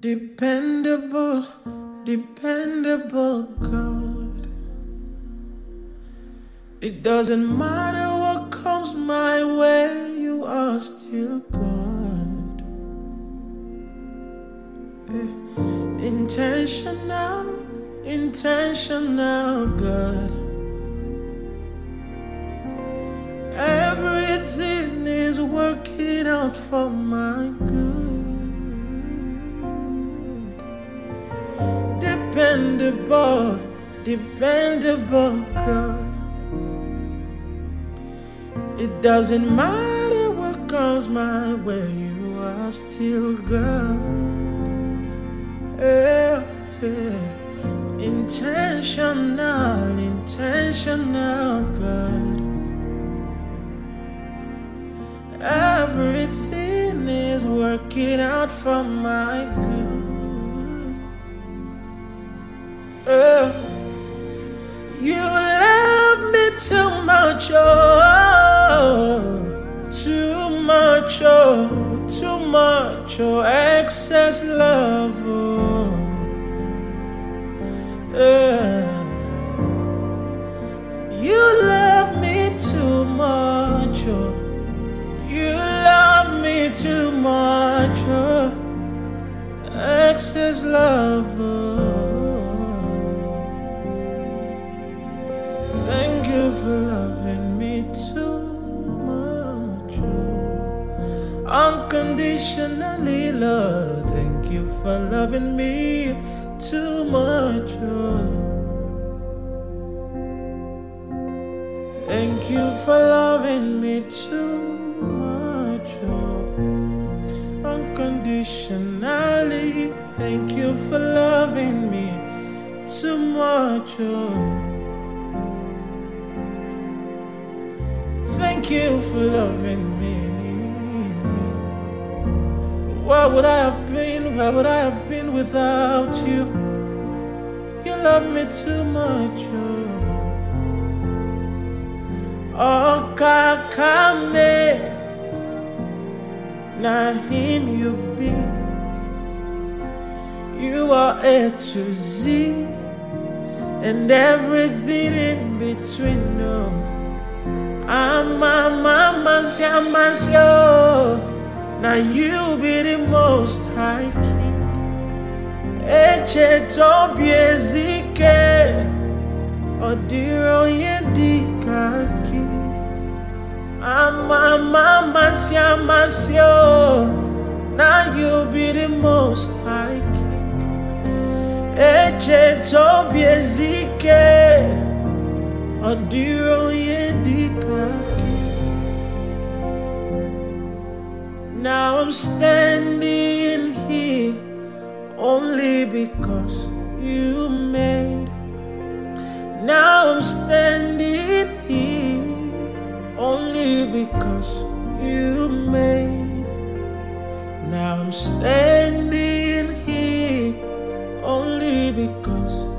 Dependable, dependable God. It doesn't matter what comes my way, you are still God. Eh, Intentional, intentional God. Everything is working out for my good. Dependable, dependable God. It doesn't matter what comes my way, you are still God. Yeah, yeah. Intentional, intentional God. Everything is working out for my good. You love me too much, oh, too much, oh, too much, oh, excess love, oh. Uh, you love me too much, oh. You love me too much, oh. Excess love, oh. Unconditionally, Lord. Thank you for loving me too much, oh. Thank you for loving me too much, oh. Unconditionally, thank you for loving me too much, oh. Thank you for loving me. Where would I have been? Where would I have been without you? You love me too much, oh. Oh, kakame, na him you be. You are A to Z, and everything in between. No, I'm mama's. Now you be the most high king. Eche tobi ezike, odiro yedikaki. Ama mama siamasyo. Now you be the most high king. Eche tobi ezike, odiro yedikaki. Now I'm standing here only because you made. Now I'm standing here only because you made. Now I'm standing here only because.